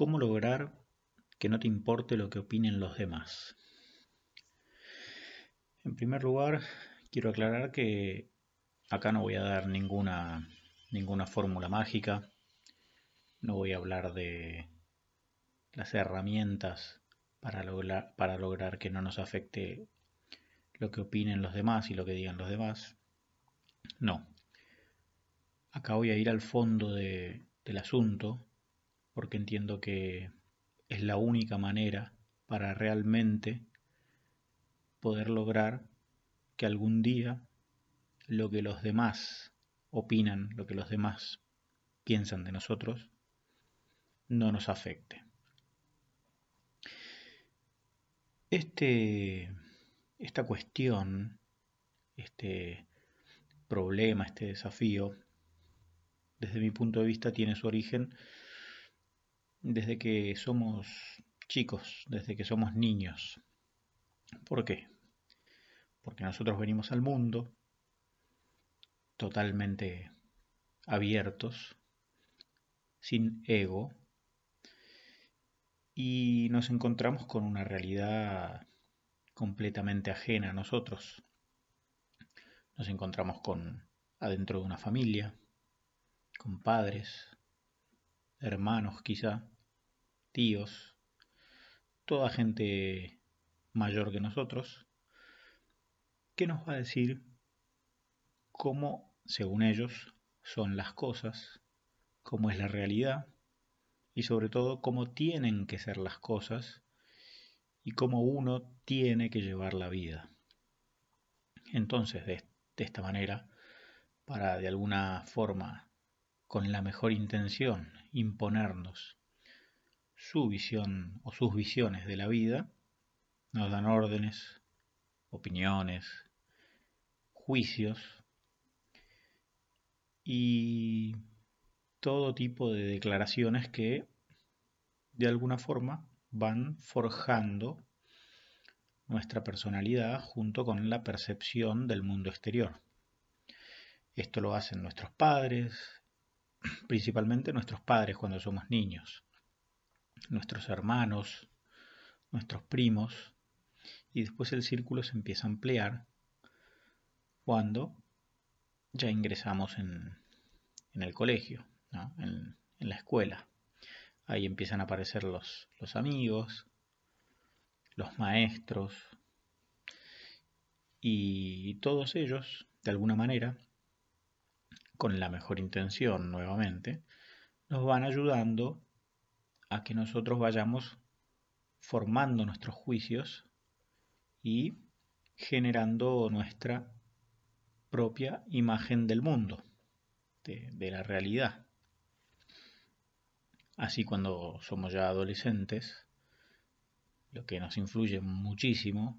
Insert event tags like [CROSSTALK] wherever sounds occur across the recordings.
¿Cómo lograr que no te importe lo que opinen los demás? En primer lugar, quiero aclarar que acá no voy a dar ninguna, ninguna fórmula mágica, no voy a hablar de las herramientas para lograr, para lograr que no nos afecte lo que opinen los demás y lo que digan los demás. No. Acá voy a ir al fondo del asunto porque entiendo que es la única manera para realmente poder lograr que algún día lo que los demás opinan, lo que los demás piensan de nosotros, no nos afecte. Este, esta cuestión, este problema, este desafío, desde mi punto de vista tiene su origen desde que somos chicos, desde que somos niños. ¿Por qué? Porque nosotros venimos al mundo totalmente abiertos, sin ego, y nos encontramos con una realidad completamente ajena a nosotros. Nos encontramos con adentro de una familia, con padres, hermanos quizá, tíos, toda gente mayor que nosotros, que nos va a decir cómo, según ellos, son las cosas, cómo es la realidad y sobre todo cómo tienen que ser las cosas y cómo uno tiene que llevar la vida. Entonces, de, de esta manera, para de alguna forma, con la mejor intención, imponernos su visión o sus visiones de la vida, nos dan órdenes, opiniones, juicios y todo tipo de declaraciones que de alguna forma van forjando nuestra personalidad junto con la percepción del mundo exterior. Esto lo hacen nuestros padres, principalmente nuestros padres cuando somos niños, nuestros hermanos, nuestros primos, y después el círculo se empieza a ampliar cuando ya ingresamos en, el colegio, en, la escuela. Ahí empiezan a aparecer los, los amigos, los maestros, y todos ellos, de alguna manera, con la mejor intención nuevamente, nos van ayudando a que nosotros vayamos formando nuestros juicios y generando nuestra propia imagen del mundo, de, la realidad. Así cuando somos ya adolescentes, lo que nos influye muchísimo,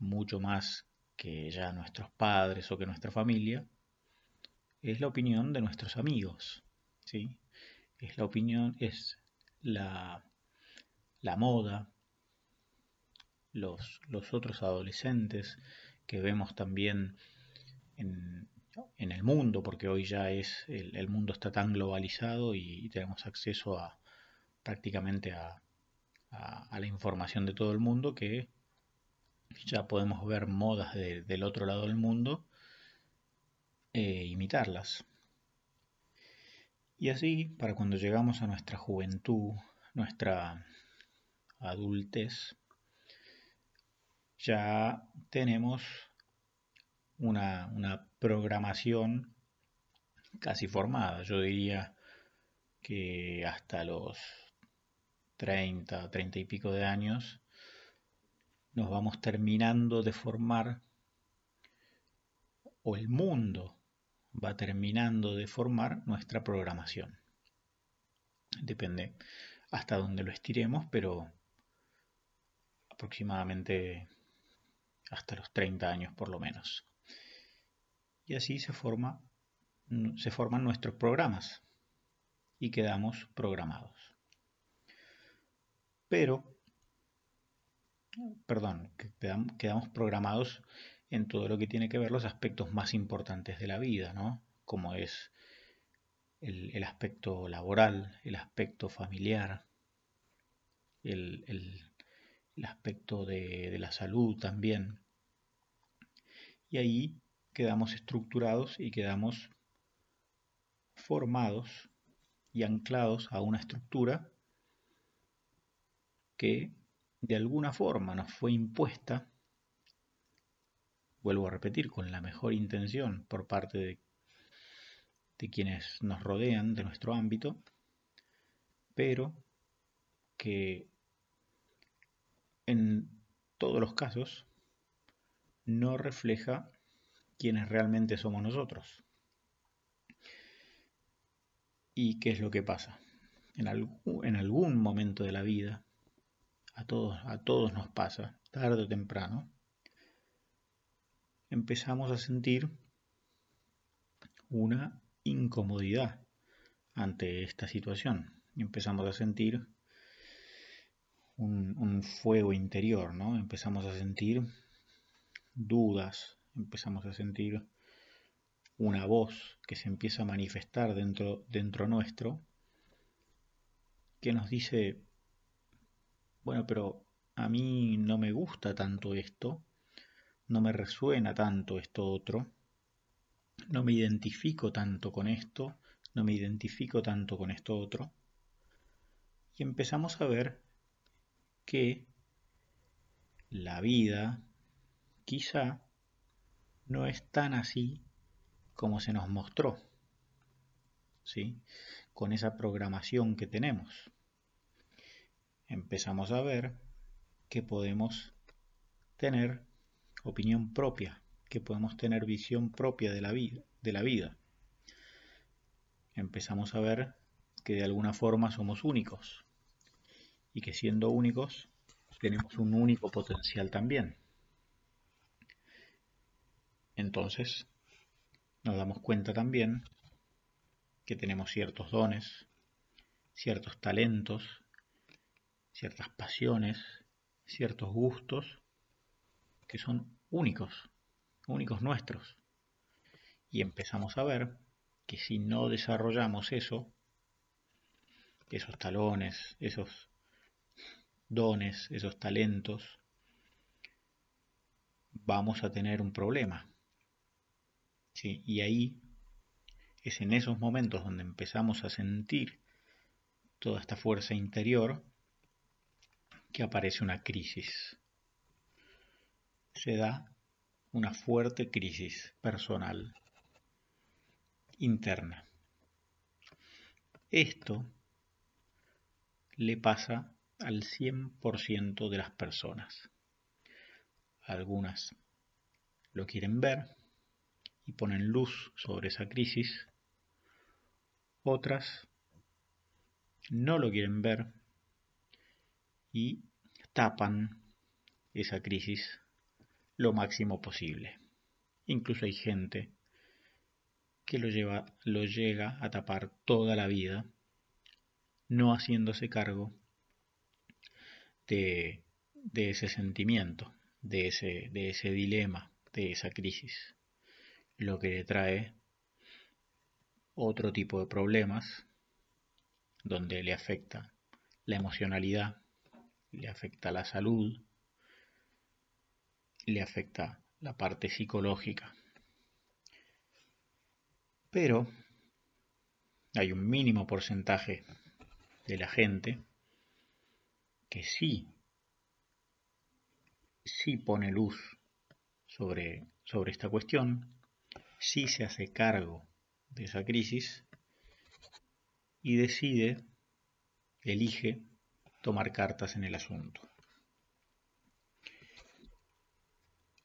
mucho más que ya nuestros padres o que nuestra familia, es la opinión de nuestros amigos, ¿sí? Es la opinión, es la, la moda, los, los otros adolescentes que vemos también en, el mundo, porque hoy ya es el, mundo está tan globalizado y, tenemos acceso a prácticamente a, la información de todo el mundo que ya podemos ver modas del otro lado del mundo e imitarlas. Y así, para cuando llegamos a nuestra juventud, nuestra adultez, ya tenemos una, programación casi formada. Yo diría que hasta los 30, 30 y pico de años nos vamos terminando de formar o el mundo va terminando de formar nuestra programación. Depende hasta dónde lo estiremos, pero aproximadamente hasta los 30 años por lo menos y así se, forma, se forman nuestros programas y quedamos programados. Pero, perdón, quedamos programados en todo lo que tiene que ver los aspectos más importantes de la vida, ¿no? Como es el, el aspecto laboral, el aspecto familiar, el, aspecto de la salud también. Y ahí quedamos estructurados y quedamos formados y anclados a una estructura que de alguna forma nos fue impuesta, vuelvo a repetir, con la mejor intención por parte de, quienes nos rodean, de nuestro ámbito, pero que en todos los casos no refleja quiénes realmente somos nosotros. ¿Y qué es lo que pasa? En, en algún momento de la vida, a todos, a todos nos pasa, tarde o temprano, empezamos a sentir una incomodidad ante esta situación. Empezamos a sentir un, fuego interior, ¿no? Empezamos a sentir dudas, empezamos a sentir una voz que se empieza a manifestar dentro, dentro nuestro, que nos dice, bueno, pero a mí no me gusta tanto esto, no me resuena tanto esto otro, no me identifico tanto con esto, no me identifico tanto con esto otro. Y empezamos a ver que la vida quizá no es tan así como se nos mostró, ¿sí? con esa programación que tenemos. Empezamos a ver que podemos tener opinión propia, que podemos tener visión propia de la vida, de la vida. Empezamos a ver que de alguna forma somos únicos y que siendo únicos tenemos un único potencial también. Entonces, nos damos cuenta también que tenemos ciertos dones, ciertos talentos, ciertas pasiones, ciertos gustos que son únicos, únicos nuestros. Y empezamos a ver que si no desarrollamos eso, esos talones, esos dones, esos talentos, vamos a tener un problema y ahí es en esos momentos donde empezamos a sentir toda esta fuerza interior que aparece una crisis. Se da una fuerte crisis personal interna. Esto le pasa al 100% de las personas. Algunas lo quieren ver, y ponen luz sobre esa crisis, otras no lo quieren ver y tapan esa crisis lo máximo posible. Incluso hay gente que lo, lleva, lo llega a tapar toda la vida, no haciéndose cargo de, ese sentimiento, de ese, de ese dilema, de esa crisis lo que le trae otro tipo de problemas donde le afecta la emocionalidad, le afecta la salud, le afecta la parte psicológica. Pero hay un mínimo porcentaje de la gente que sí, sí pone luz sobre, sobre esta cuestión sí se hace cargo de esa crisis y decide, elige tomar cartas en el asunto.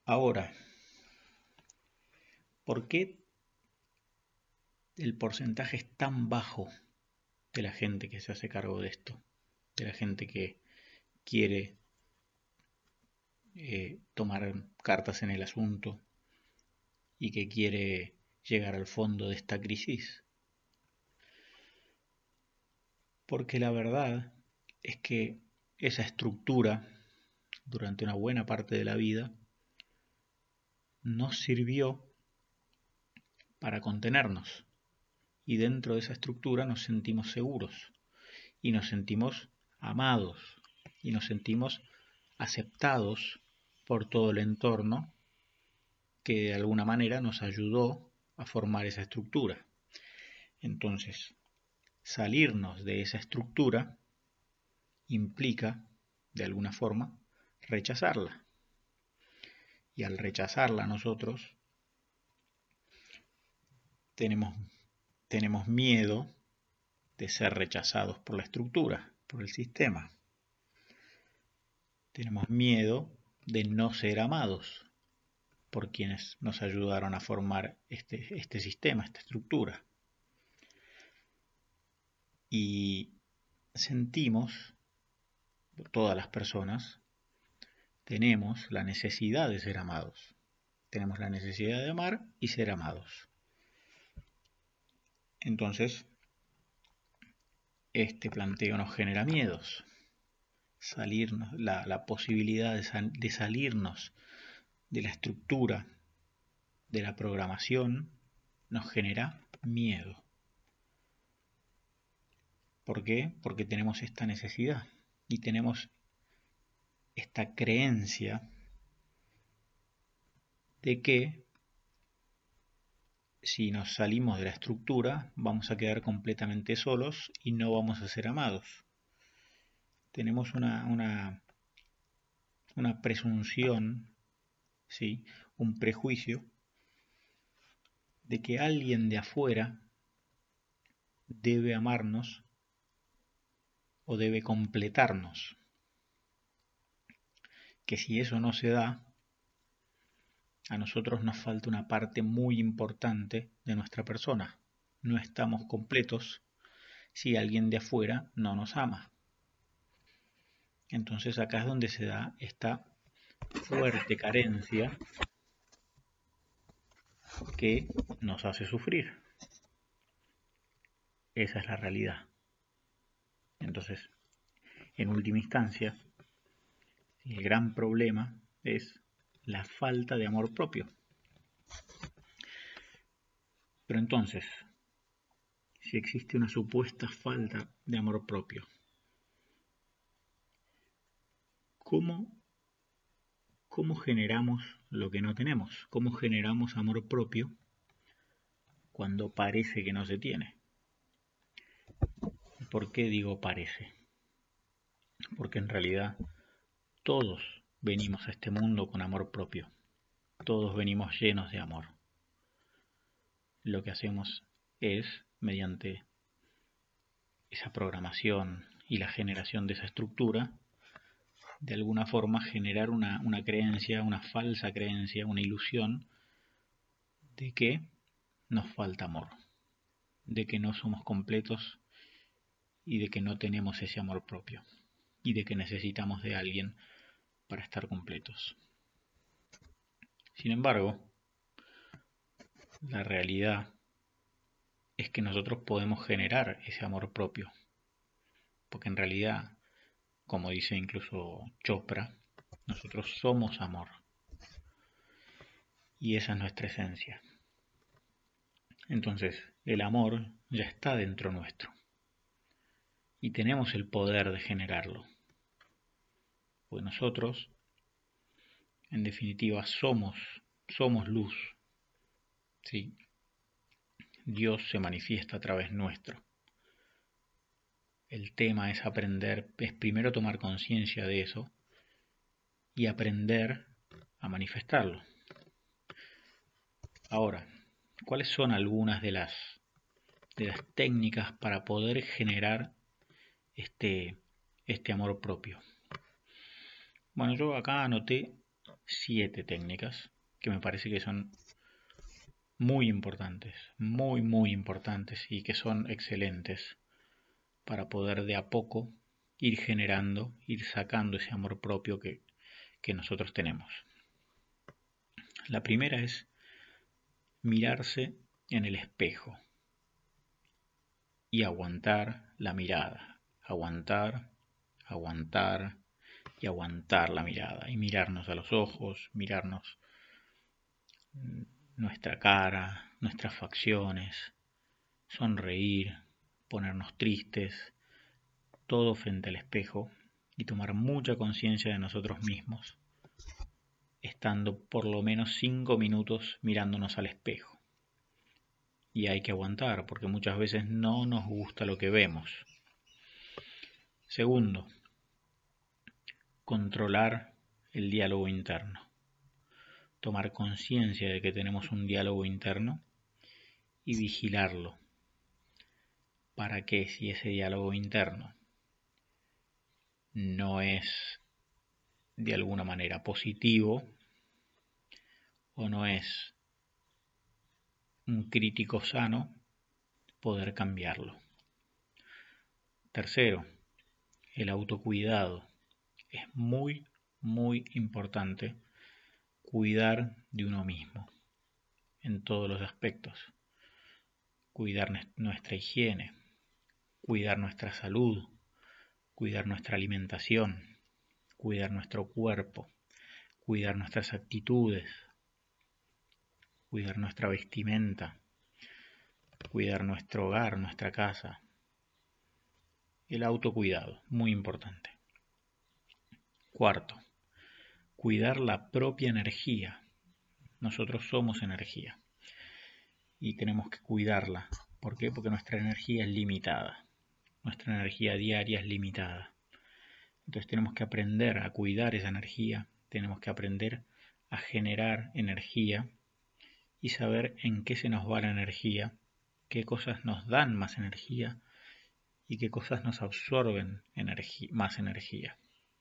Ahora, ¿por qué el porcentaje es tan bajo de la gente que se hace cargo de esto? De la gente que quiere eh, tomar cartas en el asunto y que quiere llegar al fondo de esta crisis. Porque la verdad es que esa estructura durante una buena parte de la vida nos sirvió para contenernos y dentro de esa estructura nos sentimos seguros y nos sentimos amados y nos sentimos aceptados por todo el entorno que de alguna manera nos ayudó a formar esa estructura. Entonces, salirnos de esa estructura implica, de alguna forma, rechazarla. Y al rechazarla nosotros tenemos, tenemos miedo de ser rechazados por la estructura, por el sistema. Tenemos miedo de no ser amados por quienes nos ayudaron a formar este, este sistema, esta estructura. Y sentimos, todas las personas, tenemos la necesidad de ser amados. Tenemos la necesidad de amar y ser amados. Entonces, este planteo nos genera miedos. Salirnos, la, posibilidad de, de salirnos de la estructura de la programación nos genera miedo. ¿Por qué? Porque tenemos esta necesidad y tenemos esta creencia de que si nos salimos de la estructura vamos a quedar completamente solos y no vamos a ser amados. Tenemos una, una, una presunción, ¿sí? un prejuicio de que alguien de afuera debe amarnos o debe completarnos. Que si eso no se da, a nosotros nos falta una parte muy importante de nuestra persona. No estamos completos si alguien de afuera no nos ama. Entonces acá es donde se da esta fuerte carencia que nos hace sufrir. Esa es la realidad. Entonces, en última instancia, el gran problema es la falta de amor propio. Pero entonces, si existe una supuesta falta de amor propio, ¿cómo, cómo generamos lo que no tenemos? ¿Cómo generamos amor propio cuando parece que no se tiene? ¿Por qué digo parece? Porque en realidad todos venimos a este mundo con amor propio. Todos venimos llenos de amor. Lo que hacemos es, mediante esa programación y la generación de esa estructura, de alguna forma generar una, creencia, una falsa creencia, una ilusión de que nos falta amor, de que no somos completos y de que no tenemos ese amor propio y de que necesitamos de alguien para estar completos. Sin embargo, la realidad es que nosotros podemos generar ese amor propio. Porque en realidad, como dice incluso Chopra, nosotros somos amor. Y esa es nuestra esencia. Entonces, el amor ya está dentro nuestro. Y tenemos el poder de generarlo. Pues nosotros, en definitiva, somos, somos luz. Dios se manifiesta a través nuestro. El tema es aprender, es primero tomar conciencia de eso y aprender a manifestarlo. Ahora, ¿cuáles son algunas de las, de las técnicas para poder generar este, este amor propio? Bueno, yo acá anoté siete técnicas que me parece que son muy importantes, muy, muy importantes y que son excelentes para poder de a poco ir generando, ir sacando ese amor propio que, que nosotros tenemos. La primera es mirarse en el espejo y aguantar la mirada, aguantar, aguantar, y aguantar la mirada y mirarnos a los ojos, mirarnos nuestra cara, nuestras facciones, sonreír, ponernos tristes, todo frente al espejo y tomar mucha conciencia de nosotros mismos, estando por lo menos cinco minutos mirándonos al espejo. Y hay que aguantar, porque muchas veces no nos gusta lo que vemos. Segundo, controlar el diálogo interno. Tomar conciencia de que tenemos un diálogo interno y vigilarlo. Para que si ese diálogo interno no es de alguna manera positivo o no es un crítico sano, poder cambiarlo. Tercero, el autocuidado. Es muy, muy importante cuidar de uno mismo en todos los aspectos. Cuidar nuestra higiene, cuidar nuestra salud, cuidar nuestra alimentación, cuidar nuestro cuerpo, cuidar nuestras actitudes, cuidar nuestra vestimenta, cuidar nuestro hogar, nuestra casa. El autocuidado, muy importante. Cuarto, cuidar la propia energía. Nosotros somos energía y tenemos que cuidarla. ¿Por qué? Porque nuestra energía es limitada nuestra energía diaria es limitada. Entonces tenemos que aprender a cuidar esa energía, tenemos que aprender a generar energía y saber en qué se nos va la energía, qué cosas nos dan más energía y qué cosas nos absorben más energía,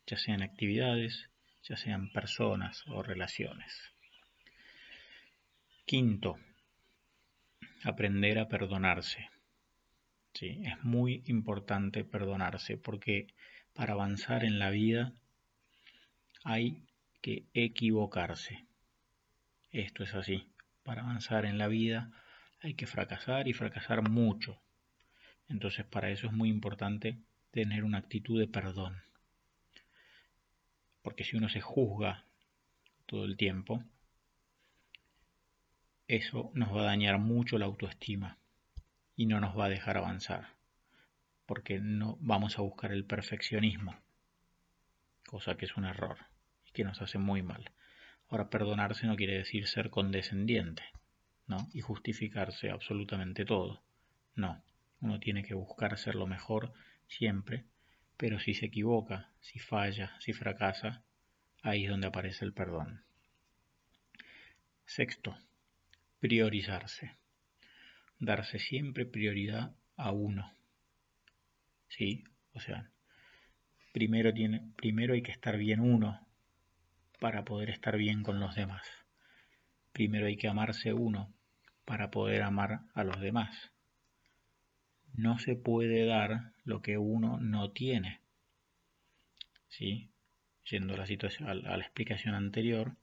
ya sean actividades, ya sean personas o relaciones. Quinto, aprender a perdonarse. ¿sí? Es muy importante perdonarse porque para avanzar en la vida hay que equivocarse. Esto es así. Para avanzar en la vida hay que fracasar y fracasar mucho. Entonces para eso es muy importante tener una actitud de perdón. Porque si uno se juzga todo el tiempo, eso nos va a dañar mucho la autoestima y no nos va a dejar avanzar, porque no vamos a buscar el perfeccionismo, cosa que es un error y que nos hace muy mal. Ahora, perdonarse no quiere decir ser condescendiente, ¿no? Y justificarse absolutamente todo. No, uno tiene que buscar ser lo mejor siempre, pero si se equivoca, si falla, si fracasa, ahí es donde aparece el perdón. Sexto, priorizarse darse siempre prioridad a uno. ¿Sí? O sea, primero, tiene, primero hay que estar bien uno para poder estar bien con los demás. Primero hay que amarse uno para poder amar a los demás. No se puede dar lo que uno no tiene. ¿Sí? Yendo a la, situación, a la explicación anterior,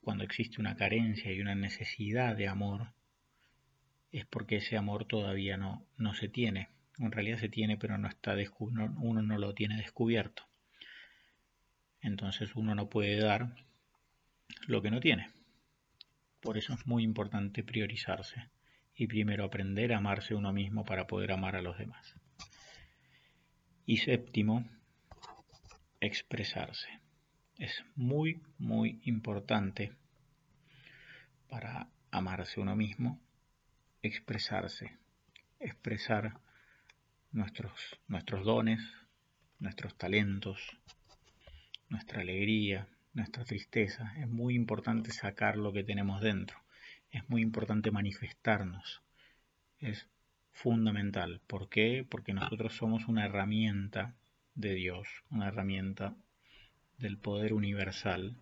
cuando existe una carencia y una necesidad de amor, es porque ese amor todavía no, no se tiene. En realidad se tiene, pero no está uno no lo tiene descubierto. Entonces uno no puede dar lo que no tiene. Por eso es muy importante priorizarse y primero aprender a amarse uno mismo para poder amar a los demás. Y séptimo, expresarse. Es muy, muy importante para amarse uno mismo expresarse, expresar nuestros, nuestros dones, nuestros talentos, nuestra alegría, nuestra tristeza. Es muy importante sacar lo que tenemos dentro. Es muy importante manifestarnos. Es fundamental. ¿Por qué? Porque nosotros somos una herramienta de Dios, una herramienta del poder universal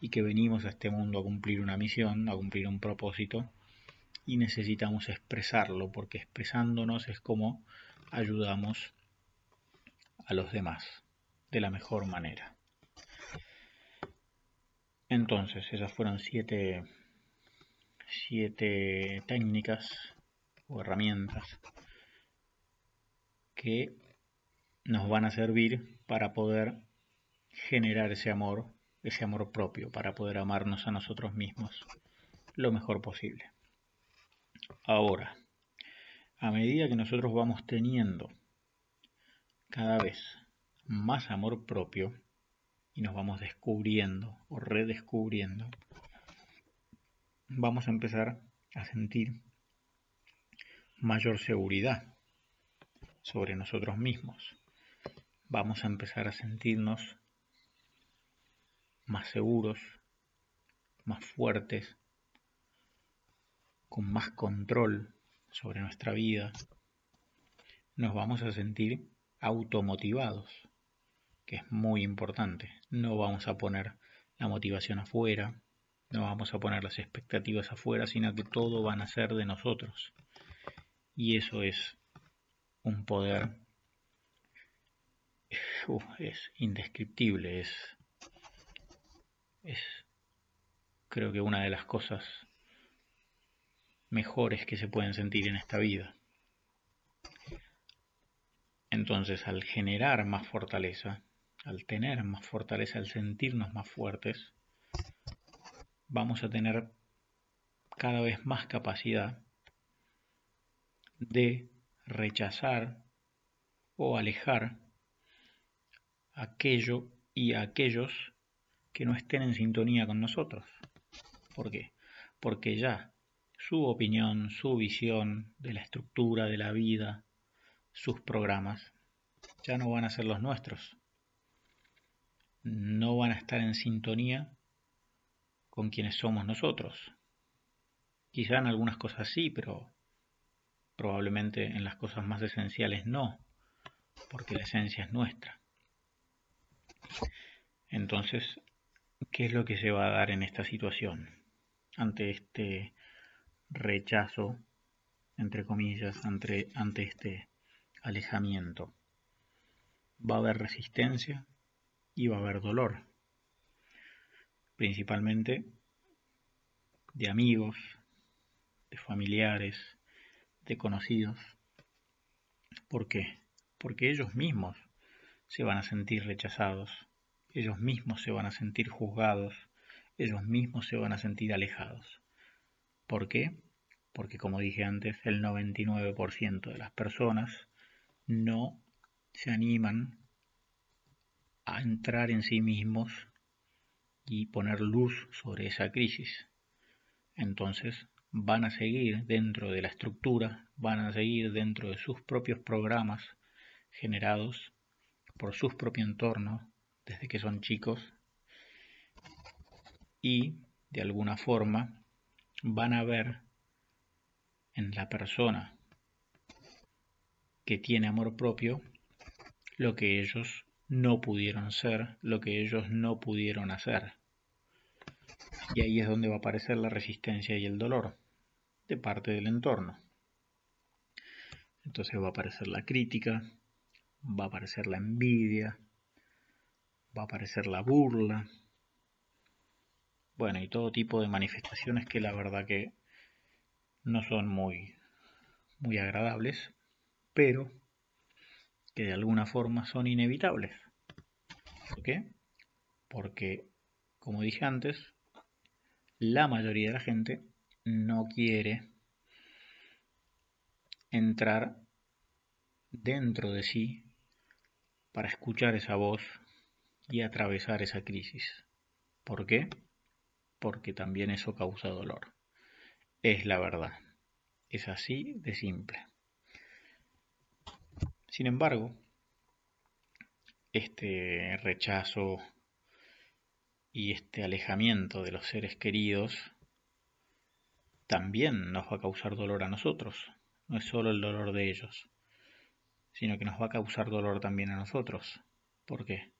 y que venimos a este mundo a cumplir una misión, a cumplir un propósito y necesitamos expresarlo porque expresándonos es como ayudamos a los demás de la mejor manera. Entonces, esas fueron siete, siete técnicas o herramientas que nos van a servir para poder generar ese amor, ese amor propio, para poder amarnos a nosotros mismos lo mejor posible. Ahora, a medida que nosotros vamos teniendo cada vez más amor propio y nos vamos descubriendo o redescubriendo, vamos a empezar a sentir mayor seguridad sobre nosotros mismos. Vamos a empezar a sentirnos más seguros, más fuertes, con más control sobre nuestra vida. Nos vamos a sentir automotivados, que es muy importante. No vamos a poner la motivación afuera, no vamos a poner las expectativas afuera, sino que todo va a ser de nosotros. Y eso es un poder es indescriptible, es, es creo que una de las cosas mejores que se pueden sentir en esta vida. Entonces, al generar más fortaleza, al tener más fortaleza, al sentirnos más fuertes, vamos a tener cada vez más capacidad de rechazar o alejar aquello y aquellos que no estén en sintonía con nosotros. ¿Por qué? Porque ya su opinión, su visión de la estructura de la vida, sus programas, ya no van a ser los nuestros. No van a estar en sintonía con quienes somos nosotros. Quizá en algunas cosas sí, pero probablemente en las cosas más esenciales no, porque la esencia es nuestra. Entonces, ¿qué es lo que se va a dar en esta situación? Ante este rechazo, entre comillas, ante, ante este alejamiento. Va a haber resistencia y va a haber dolor, principalmente de amigos, de familiares, conocidos. ¿Por qué? Porque ellos mismos se van a sentir rechazados, ellos mismos se van a sentir juzgados, ellos mismos se van a sentir alejados. ¿Por qué? Porque como dije antes, el 99% de las personas no se animan a entrar en sí mismos y poner luz sobre esa crisis. Entonces van a seguir dentro de la estructura, van a seguir dentro de sus propios programas generados por su propio entorno desde que son chicos y de alguna forma van a ver en la persona que tiene amor propio lo que ellos no pudieron ser, lo que ellos no pudieron hacer. Y ahí es donde va a aparecer la resistencia y el dolor parte del entorno. Entonces va a aparecer la crítica, va a aparecer la envidia, va a aparecer la burla, bueno, y todo tipo de manifestaciones que la verdad que no son muy, muy agradables, pero que de alguna forma son inevitables. ¿Por qué? Porque, como dije antes, la mayoría de la gente no quiere entrar dentro de sí para escuchar esa voz y atravesar esa crisis. ¿Por qué? Porque también eso causa dolor. Es la verdad. Es así de simple. Sin embargo, este rechazo y este alejamiento de los seres queridos también nos va a causar dolor a nosotros. No es solo el dolor de ellos, sino que nos va a causar dolor también a nosotros. ¿Por qué?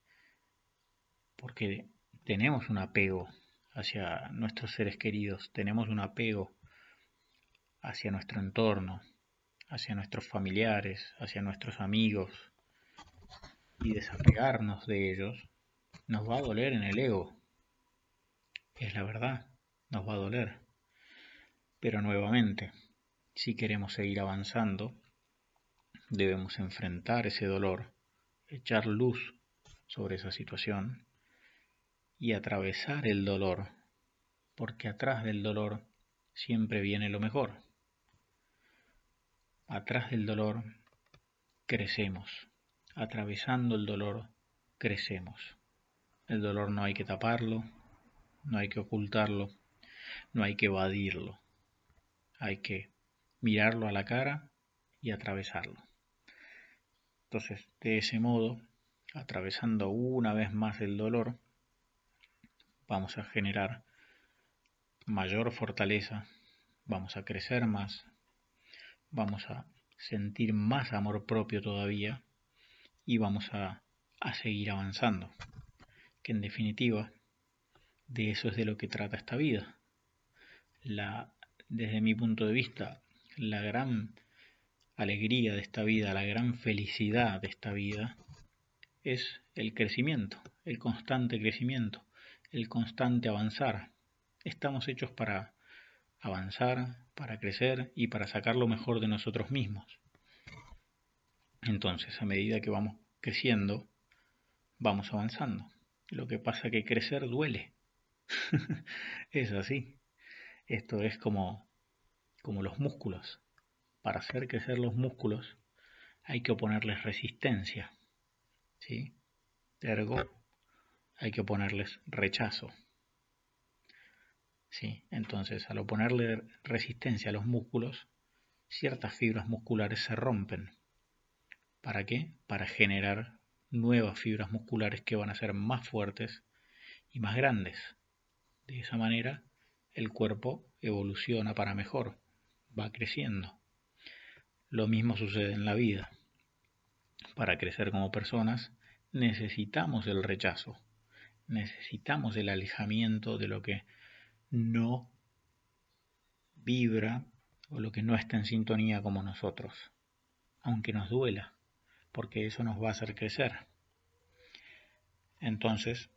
Porque tenemos un apego hacia nuestros seres queridos, tenemos un apego hacia nuestro entorno, hacia nuestros familiares, hacia nuestros amigos, y desapegarnos de ellos nos va a doler en el ego. Es la verdad, nos va a doler. Pero nuevamente, si queremos seguir avanzando, debemos enfrentar ese dolor, echar luz sobre esa situación y atravesar el dolor, porque atrás del dolor siempre viene lo mejor. Atrás del dolor crecemos, atravesando el dolor crecemos. El dolor no hay que taparlo, no hay que ocultarlo, no hay que evadirlo. Hay que mirarlo a la cara y atravesarlo. Entonces, de ese modo, atravesando una vez más el dolor, vamos a generar mayor fortaleza, vamos a crecer más, vamos a sentir más amor propio todavía y vamos a, seguir avanzando. Que en definitiva, de eso es de lo que trata esta vida. La, desde mi punto de vista, la gran alegría de esta vida, la gran felicidad de esta vida, es el crecimiento, el constante crecimiento, el constante avanzar. Estamos hechos para avanzar, para crecer y para sacar lo mejor de nosotros mismos. Entonces, a medida que vamos creciendo, vamos avanzando. Lo que pasa que crecer duele. [LAUGHS] es así. Esto es como, como los músculos. Para hacer crecer los músculos hay que oponerles resistencia. ¿sí? Ergo, hay que oponerles rechazo. ¿sí? Entonces, al oponerle resistencia a los músculos, ciertas fibras musculares se rompen. ¿Para qué? Para generar nuevas fibras musculares que van a ser más fuertes y más grandes. De esa manera, el cuerpo evoluciona para mejor, va creciendo. Lo mismo sucede en la vida. Para crecer como personas necesitamos el rechazo, necesitamos el alejamiento de lo que no vibra o lo que no está en sintonía como nosotros, aunque nos duela, porque eso nos va a hacer crecer. Entonces,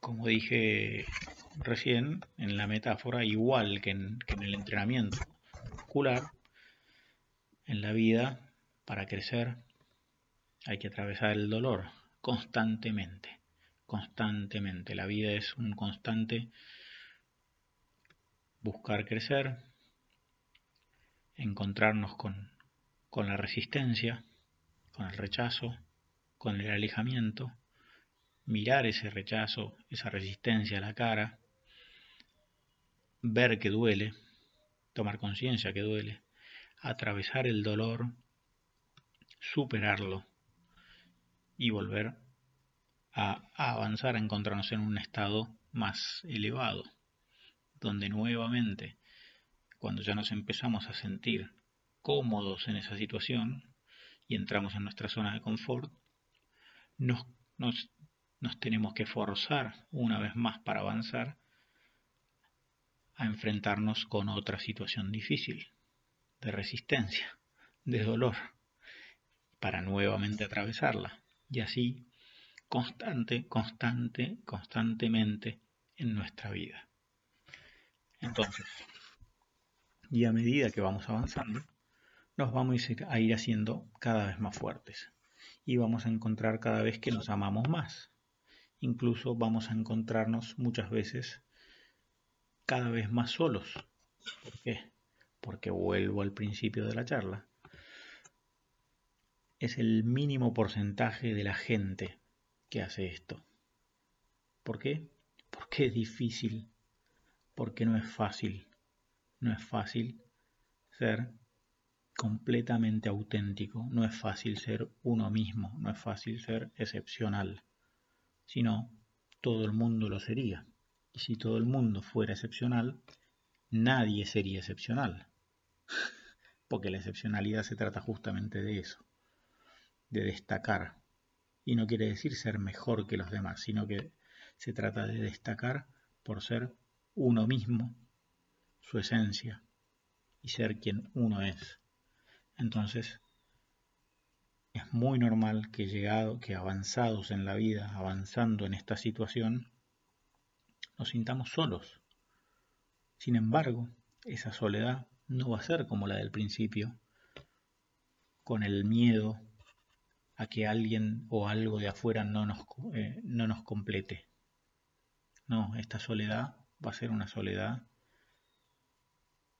como dije recién en la metáfora, igual que en, el entrenamiento muscular, en la vida, para crecer, hay que atravesar el dolor constantemente constantemente. La vida es un constante buscar crecer, encontrarnos con, con la resistencia, con el rechazo, con el alejamiento, mirar ese rechazo, esa resistencia a la cara, ver que duele, tomar conciencia que duele, atravesar el dolor, superarlo y volver a, avanzar, a encontrarnos en un estado más elevado, donde nuevamente, cuando ya nos empezamos a sentir cómodos en esa situación y entramos en nuestra zona de confort, nos, nos, nos tenemos que forzar una vez más para avanzar a enfrentarnos con otra situación difícil, de resistencia, de dolor, para nuevamente atravesarla. Y así constante, constante, constantemente en nuestra vida. Entonces, y a medida que vamos avanzando, nos vamos a ir haciendo cada vez más fuertes y vamos a encontrar cada vez que nos amamos más. Incluso vamos a encontrarnos muchas veces cada vez más solos. ¿Por qué? Porque vuelvo al principio de la charla. Es el mínimo porcentaje de la gente que hace esto. ¿Por qué? Porque es difícil, porque no es fácil. No es fácil ser completamente auténtico, no es fácil ser uno mismo, no es fácil ser excepcional. Si no, todo el mundo lo sería. Y si todo el mundo fuera excepcional, nadie sería excepcional. [LAUGHS] Porque la excepcionalidad se trata justamente de eso, de destacar, y no quiere decir ser mejor que los demás, sino que se trata de destacar por ser uno mismo, su esencia, y ser quien uno es. Entonces, es muy normal que llegado, que avanzados en la vida, avanzando en esta situación, nos sintamos solos. Sin embargo, esa soledad no va a ser como la del principio, con el miedo a que alguien o algo de afuera no nos, eh, no nos complete. No, esta soledad va a ser una soledad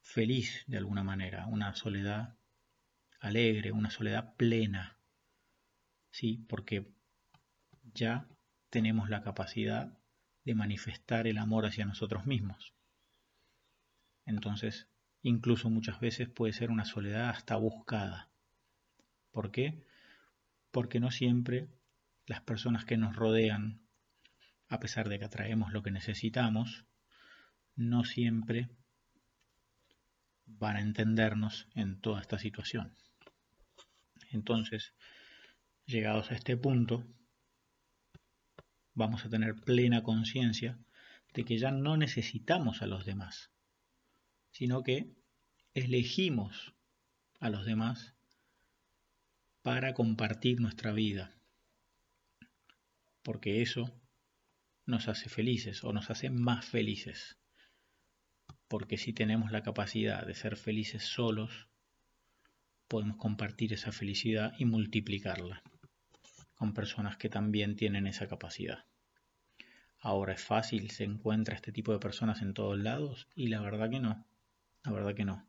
feliz de alguna manera, una soledad alegre, una soledad plena, ¿sí? Porque ya tenemos la capacidad de manifestar el amor hacia nosotros mismos. Entonces, incluso muchas veces puede ser una soledad hasta buscada. ¿Por qué? Porque no siempre las personas que nos rodean, a pesar de que atraemos lo que necesitamos, no siempre van a entendernos en toda esta situación. Entonces, llegados a este punto, vamos a tener plena conciencia de que ya no necesitamos a los demás, sino que elegimos a los demás para compartir nuestra vida, porque eso nos hace felices o nos hace más felices, porque si tenemos la capacidad de ser felices solos, podemos compartir esa felicidad y multiplicarla con personas que también tienen esa capacidad. Ahora es fácil, se encuentra este tipo de personas en todos lados y la verdad que no, la verdad que no.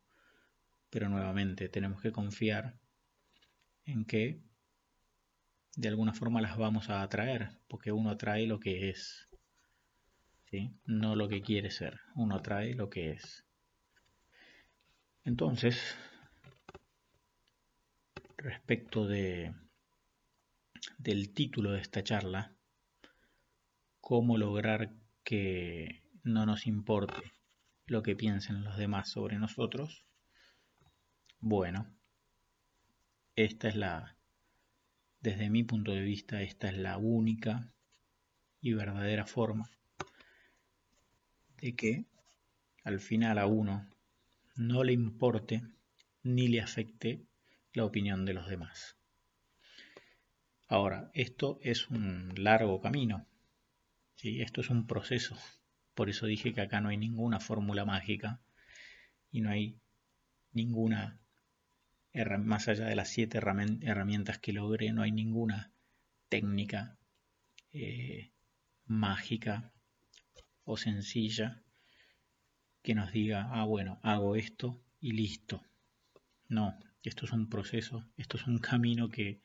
Pero nuevamente tenemos que confiar en que de alguna forma las vamos a atraer, porque uno atrae lo que es, ¿sí? no lo que quiere ser, uno atrae lo que es. Entonces, respecto de del título de esta charla, cómo lograr que no nos importe lo que piensen los demás sobre nosotros. Bueno, esta es la, desde mi punto de vista, esta es la única y verdadera forma de que al final a uno no le importe ni le afecte la opinión de los demás. Ahora, esto es un largo camino, ¿sí? esto es un proceso, por eso dije que acá no hay ninguna fórmula mágica y no hay ninguna, más allá de las siete herramientas que logré, no hay ninguna técnica eh, mágica o sencilla que nos diga, ah, bueno, hago esto y listo. No, esto es un proceso, esto es un camino que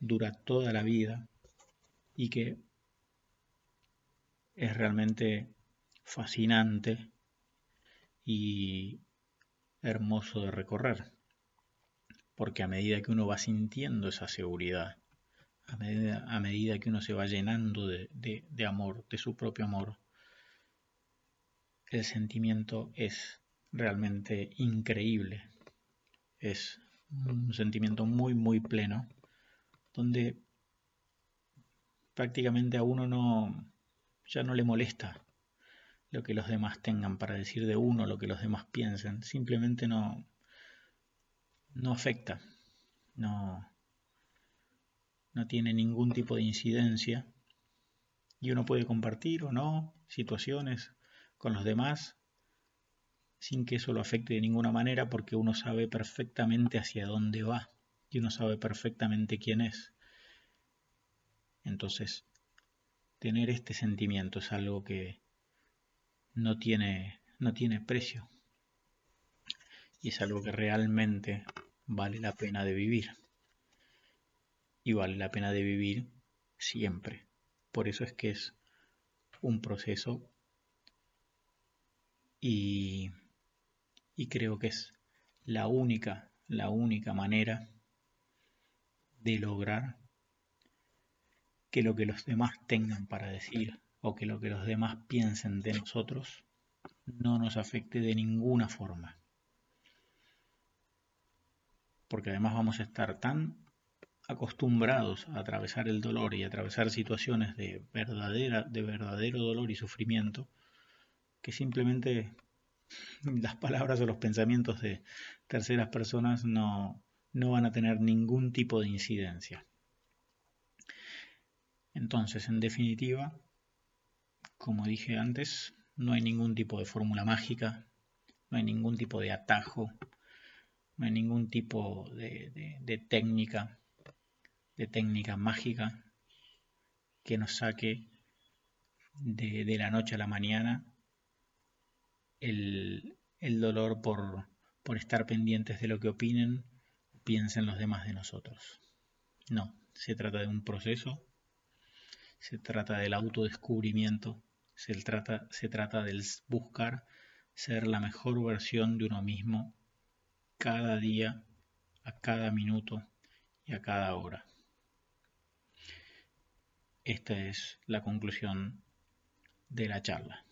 dura toda la vida y que es realmente fascinante y hermoso de recorrer, porque a medida que uno va sintiendo esa seguridad, a medida, a medida que uno se va llenando de, de amor, de su propio amor, el sentimiento es realmente increíble, es un sentimiento muy, muy pleno donde prácticamente a uno no ya no le molesta lo que los demás tengan para decir de uno, lo que los demás piensen, simplemente no no afecta, no no tiene ningún tipo de incidencia. Y uno puede compartir o no situaciones con los demás sin que eso lo afecte de ninguna manera porque uno sabe perfectamente hacia dónde va y uno sabe perfectamente quién es. Entonces, tener este sentimiento es algo que no tiene, no tiene precio y es algo que realmente vale la pena de vivir. Y vale la pena de vivir siempre. Por eso es que es un proceso y, y creo que es la única, la única manera de lograr que lo que los demás tengan para decir o que lo que los demás piensen de nosotros no nos afecte de ninguna forma. Porque además vamos a estar tan acostumbrados a atravesar el dolor y a atravesar situaciones de, verdadera, de verdadero dolor y sufrimiento, que simplemente [LAUGHS] las palabras o los pensamientos de terceras personas no, no van a tener ningún tipo de incidencia. Entonces, en definitiva, como dije antes, no hay ningún tipo de fórmula mágica, no hay ningún tipo de atajo, no hay ningún tipo de, técnica, de técnica mágica que nos saque de, la noche a la mañana el, dolor por, por estar pendientes de lo que opinen piensen los demás de nosotros. No, se trata de un proceso, se trata del autodescubrimiento, se trata, se trata del buscar ser la mejor versión de uno mismo cada día, a cada minuto y a cada hora. Esta es la conclusión de la charla.